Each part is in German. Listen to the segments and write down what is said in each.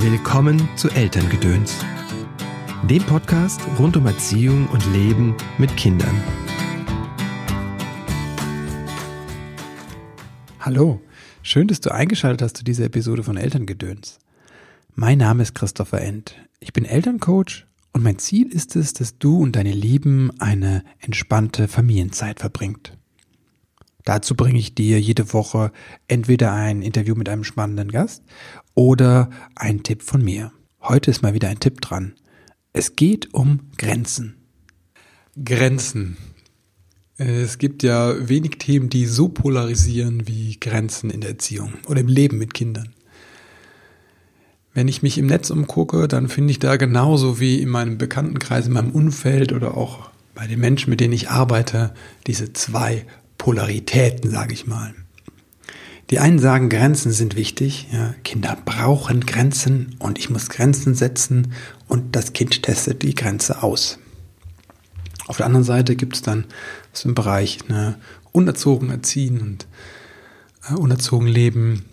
Willkommen zu Elterngedöns, dem Podcast rund um Erziehung und Leben mit Kindern. Hallo, schön, dass du eingeschaltet hast zu dieser Episode von Elterngedöns. Mein Name ist Christopher End. Ich bin Elterncoach und mein Ziel ist es, dass du und deine Lieben eine entspannte Familienzeit verbringt. Dazu bringe ich dir jede Woche entweder ein Interview mit einem spannenden Gast oder ein Tipp von mir. Heute ist mal wieder ein Tipp dran. Es geht um Grenzen. Grenzen. Es gibt ja wenig Themen, die so polarisieren wie Grenzen in der Erziehung oder im Leben mit Kindern. Wenn ich mich im Netz umgucke, dann finde ich da genauso wie in meinem Bekanntenkreis, in meinem Umfeld oder auch bei den Menschen, mit denen ich arbeite, diese zwei Polaritäten, sage ich mal. Die einen sagen, Grenzen sind wichtig. Ja, Kinder brauchen Grenzen und ich muss Grenzen setzen und das Kind testet die Grenze aus. Auf der anderen Seite gibt es dann so im Bereich ne, unerzogen erziehen und äh, unerzogen leben,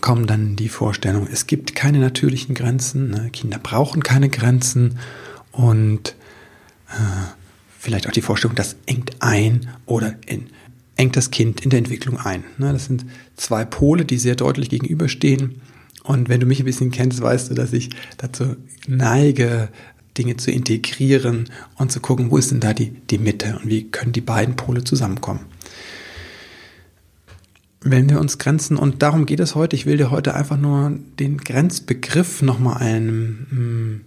kommen dann die Vorstellung, es gibt keine natürlichen Grenzen, ne, Kinder brauchen keine Grenzen und äh, vielleicht auch die Vorstellung, das engt ein oder in, engt das Kind in der Entwicklung ein. Ne, das sind zwei Pole, die sehr deutlich gegenüberstehen. Und wenn du mich ein bisschen kennst, weißt du, dass ich dazu neige, Dinge zu integrieren und zu gucken, wo ist denn da die, die Mitte und wie können die beiden Pole zusammenkommen. Wenn wir uns Grenzen, und darum geht es heute, ich will dir heute einfach nur den Grenzbegriff nochmal einem hm,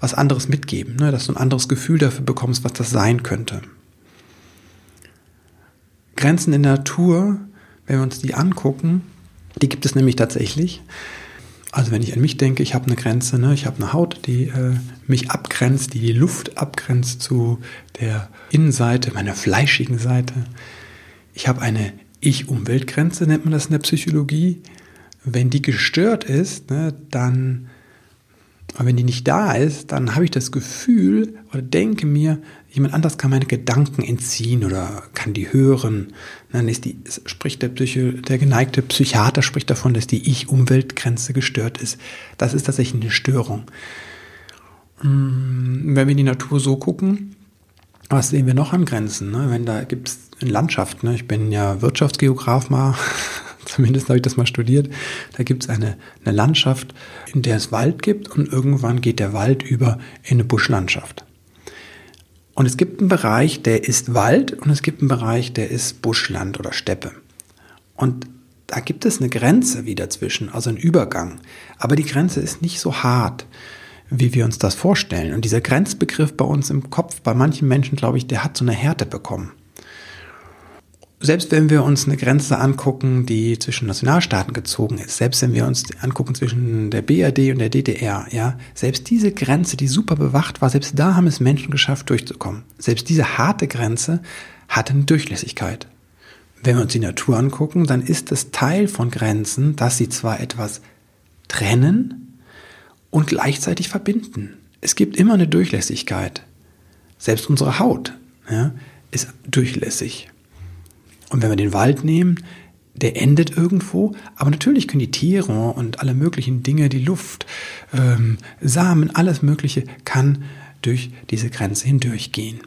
was anderes mitgeben, ne? dass du ein anderes Gefühl dafür bekommst, was das sein könnte. Grenzen in der Natur, wenn wir uns die angucken, die gibt es nämlich tatsächlich. Also wenn ich an mich denke, ich habe eine Grenze, ne? ich habe eine Haut, die äh, mich abgrenzt, die die Luft abgrenzt zu der Innenseite, meiner fleischigen Seite. Ich habe eine Ich-Umweltgrenze, nennt man das in der Psychologie. Wenn die gestört ist, ne, dann aber wenn die nicht da ist, dann habe ich das Gefühl oder denke mir, jemand anders kann meine Gedanken entziehen oder kann die hören. Dann ist die, spricht der, Psycho, der geneigte Psychiater spricht davon, dass die Ich-Umweltgrenze gestört ist. Das ist tatsächlich eine Störung. Mm, wenn wir in die Natur so gucken, was sehen wir noch an Grenzen? Ne? Wenn da gibt es Landschaft, ne? ich bin ja Wirtschaftsgeograf mal, zumindest habe ich das mal studiert, da gibt es eine, eine Landschaft, in der es Wald gibt und irgendwann geht der Wald über in eine Buschlandschaft. Und es gibt einen Bereich, der ist Wald und es gibt einen Bereich, der ist Buschland oder Steppe. Und da gibt es eine Grenze wieder zwischen, also einen Übergang. Aber die Grenze ist nicht so hart, wie wir uns das vorstellen. Und dieser Grenzbegriff bei uns im Kopf, bei manchen Menschen, glaube ich, der hat so eine Härte bekommen selbst wenn wir uns eine Grenze angucken, die zwischen Nationalstaaten gezogen ist, selbst wenn wir uns angucken zwischen der BRD und der DDR, ja, selbst diese Grenze, die super bewacht war, selbst da haben es Menschen geschafft, durchzukommen. Selbst diese harte Grenze hatte eine Durchlässigkeit. Wenn wir uns die Natur angucken, dann ist es Teil von Grenzen, dass sie zwar etwas trennen und gleichzeitig verbinden. Es gibt immer eine Durchlässigkeit. Selbst unsere Haut ja, ist durchlässig. Und wenn wir den Wald nehmen, der endet irgendwo, aber natürlich können die Tiere und alle möglichen Dinge, die Luft, ähm, Samen, alles Mögliche kann durch diese Grenze hindurchgehen.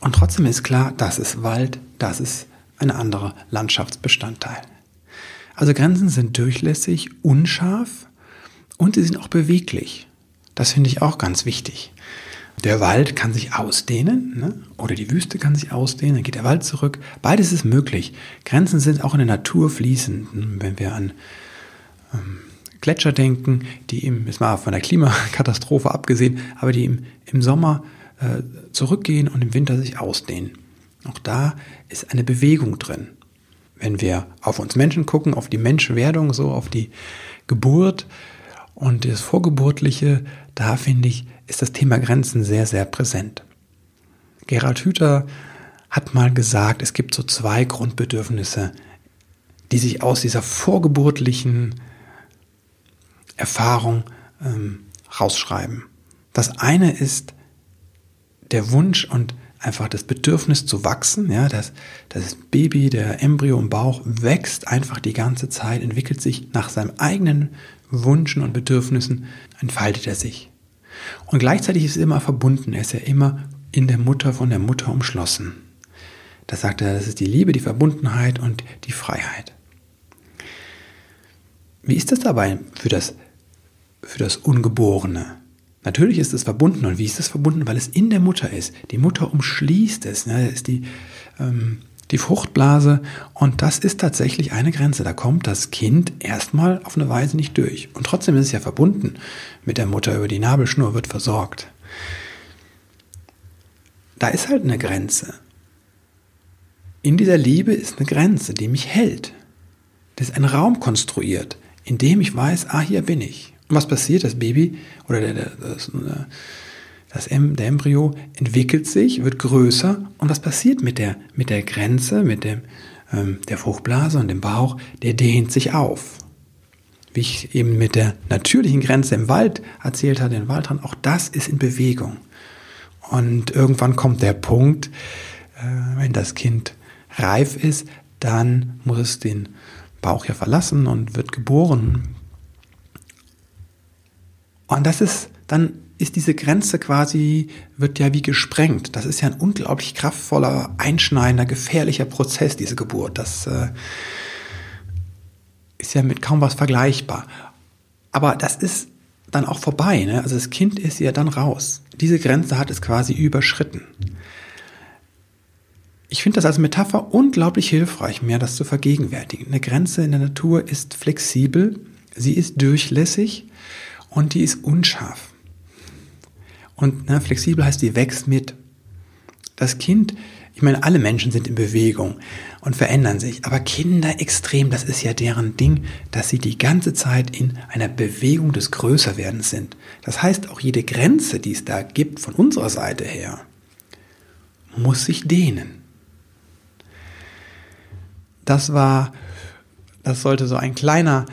Und trotzdem ist klar, das ist Wald, das ist ein anderer Landschaftsbestandteil. Also Grenzen sind durchlässig, unscharf und sie sind auch beweglich. Das finde ich auch ganz wichtig. Der Wald kann sich ausdehnen ne? oder die Wüste kann sich ausdehnen, dann geht der Wald zurück. Beides ist möglich. Grenzen sind auch in der Natur fließend. Wenn wir an ähm, Gletscher denken, die im, jetzt mal von der Klimakatastrophe abgesehen, aber die im, im Sommer äh, zurückgehen und im Winter sich ausdehnen. Auch da ist eine Bewegung drin. Wenn wir auf uns Menschen gucken, auf die Menschwerdung, so auf die Geburt und das Vorgeburtliche, da finde ich, ist das Thema Grenzen sehr, sehr präsent. Gerald Hüther hat mal gesagt, es gibt so zwei Grundbedürfnisse, die sich aus dieser vorgeburtlichen Erfahrung ähm, rausschreiben. Das eine ist der Wunsch und einfach das Bedürfnis zu wachsen. Ja, das, das Baby, der Embryo im Bauch wächst einfach die ganze Zeit, entwickelt sich nach seinem eigenen Wünschen und Bedürfnissen, entfaltet er sich. Und gleichzeitig ist er immer verbunden. Er ist ja immer in der Mutter, von der Mutter umschlossen. Da sagt er, das ist die Liebe, die Verbundenheit und die Freiheit. Wie ist das dabei für das, für das Ungeborene? Natürlich ist es verbunden. Und wie ist es verbunden? Weil es in der Mutter ist. Die Mutter umschließt es. Ne? Das ist die, ähm, die Fruchtblase. Und das ist tatsächlich eine Grenze. Da kommt das Kind erstmal auf eine Weise nicht durch. Und trotzdem ist es ja verbunden mit der Mutter. Über die Nabelschnur wird versorgt. Da ist halt eine Grenze. In dieser Liebe ist eine Grenze, die mich hält. Das ist ein Raum konstruiert, in dem ich weiß, ah, hier bin ich. Und was passiert? Das Baby oder der, das, das, der Embryo entwickelt sich, wird größer. Und was passiert mit der, mit der Grenze, mit dem, ähm, der Fruchtblase und dem Bauch? Der dehnt sich auf. Wie ich eben mit der natürlichen Grenze im Wald erzählt hatte, den Waldrand, auch das ist in Bewegung. Und irgendwann kommt der Punkt, äh, wenn das Kind reif ist, dann muss es den Bauch ja verlassen und wird geboren, und das ist, dann ist diese Grenze quasi, wird ja wie gesprengt. Das ist ja ein unglaublich kraftvoller, einschneidender, gefährlicher Prozess, diese Geburt. Das äh, ist ja mit kaum was vergleichbar. Aber das ist dann auch vorbei. Ne? Also das Kind ist ja dann raus. Diese Grenze hat es quasi überschritten. Ich finde das als Metapher unglaublich hilfreich, mir das zu vergegenwärtigen. Eine Grenze in der Natur ist flexibel, sie ist durchlässig und die ist unscharf. Und ne, flexibel heißt, die wächst mit. Das Kind, ich meine, alle Menschen sind in Bewegung und verändern sich, aber Kinder extrem, das ist ja deren Ding, dass sie die ganze Zeit in einer Bewegung des Größerwerdens sind. Das heißt, auch jede Grenze, die es da gibt von unserer Seite her, muss sich dehnen. Das war, das sollte so ein kleiner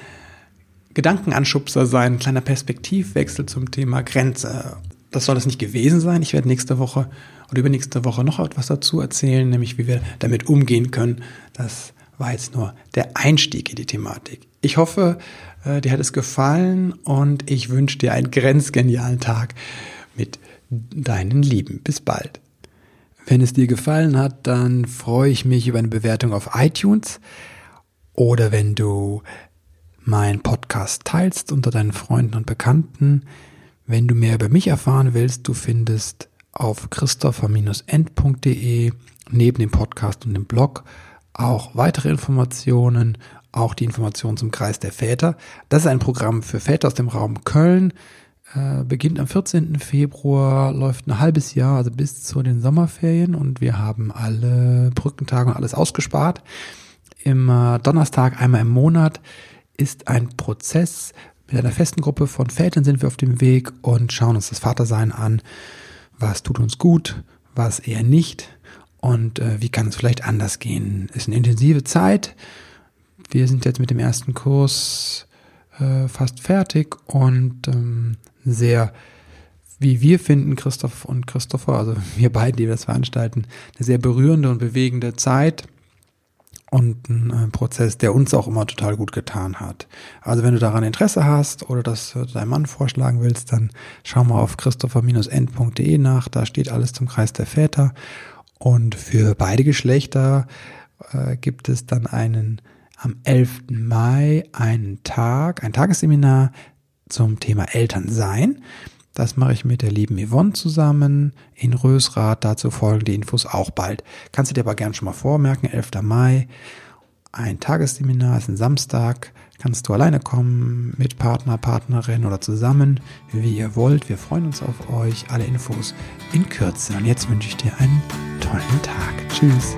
Gedankenanschubser sein, ein kleiner Perspektivwechsel zum Thema Grenze. Das soll es nicht gewesen sein. Ich werde nächste Woche oder übernächste Woche noch etwas dazu erzählen, nämlich wie wir damit umgehen können. Das war jetzt nur der Einstieg in die Thematik. Ich hoffe, äh, dir hat es gefallen und ich wünsche dir einen grenzgenialen Tag mit deinen Lieben. Bis bald. Wenn es dir gefallen hat, dann freue ich mich über eine Bewertung auf iTunes oder wenn du meinen Podcast teilst unter deinen Freunden und Bekannten. Wenn du mehr über mich erfahren willst, du findest auf christopher-end.de neben dem Podcast und dem Blog auch weitere Informationen, auch die Informationen zum Kreis der Väter. Das ist ein Programm für Väter aus dem Raum Köln. Äh, beginnt am 14. Februar, läuft ein halbes Jahr, also bis zu den Sommerferien und wir haben alle Brückentage und alles ausgespart. Immer Donnerstag, einmal im Monat ist ein Prozess. Mit einer festen Gruppe von Vätern sind wir auf dem Weg und schauen uns das Vatersein an. Was tut uns gut, was eher nicht und äh, wie kann es vielleicht anders gehen. Ist eine intensive Zeit. Wir sind jetzt mit dem ersten Kurs äh, fast fertig und ähm, sehr, wie wir finden, Christoph und Christopher, also wir beiden, die das veranstalten, eine sehr berührende und bewegende Zeit und ein äh, Prozess, der uns auch immer total gut getan hat. Also wenn du daran Interesse hast oder das deinem Mann vorschlagen willst, dann schau mal auf christopher-end.de nach, da steht alles zum Kreis der Väter. Und für beide Geschlechter äh, gibt es dann einen am 11. Mai einen Tag, ein Tagesseminar zum Thema Elternsein. Das mache ich mit der lieben Yvonne zusammen in Rösrath. Dazu folgen die Infos auch bald. Kannst du dir aber gern schon mal vormerken, 11. Mai. Ein Tagesseminar ist ein Samstag. Kannst du alleine kommen, mit Partner, Partnerin oder zusammen, wie ihr wollt. Wir freuen uns auf euch. Alle Infos in Kürze. Und jetzt wünsche ich dir einen tollen Tag. Tschüss.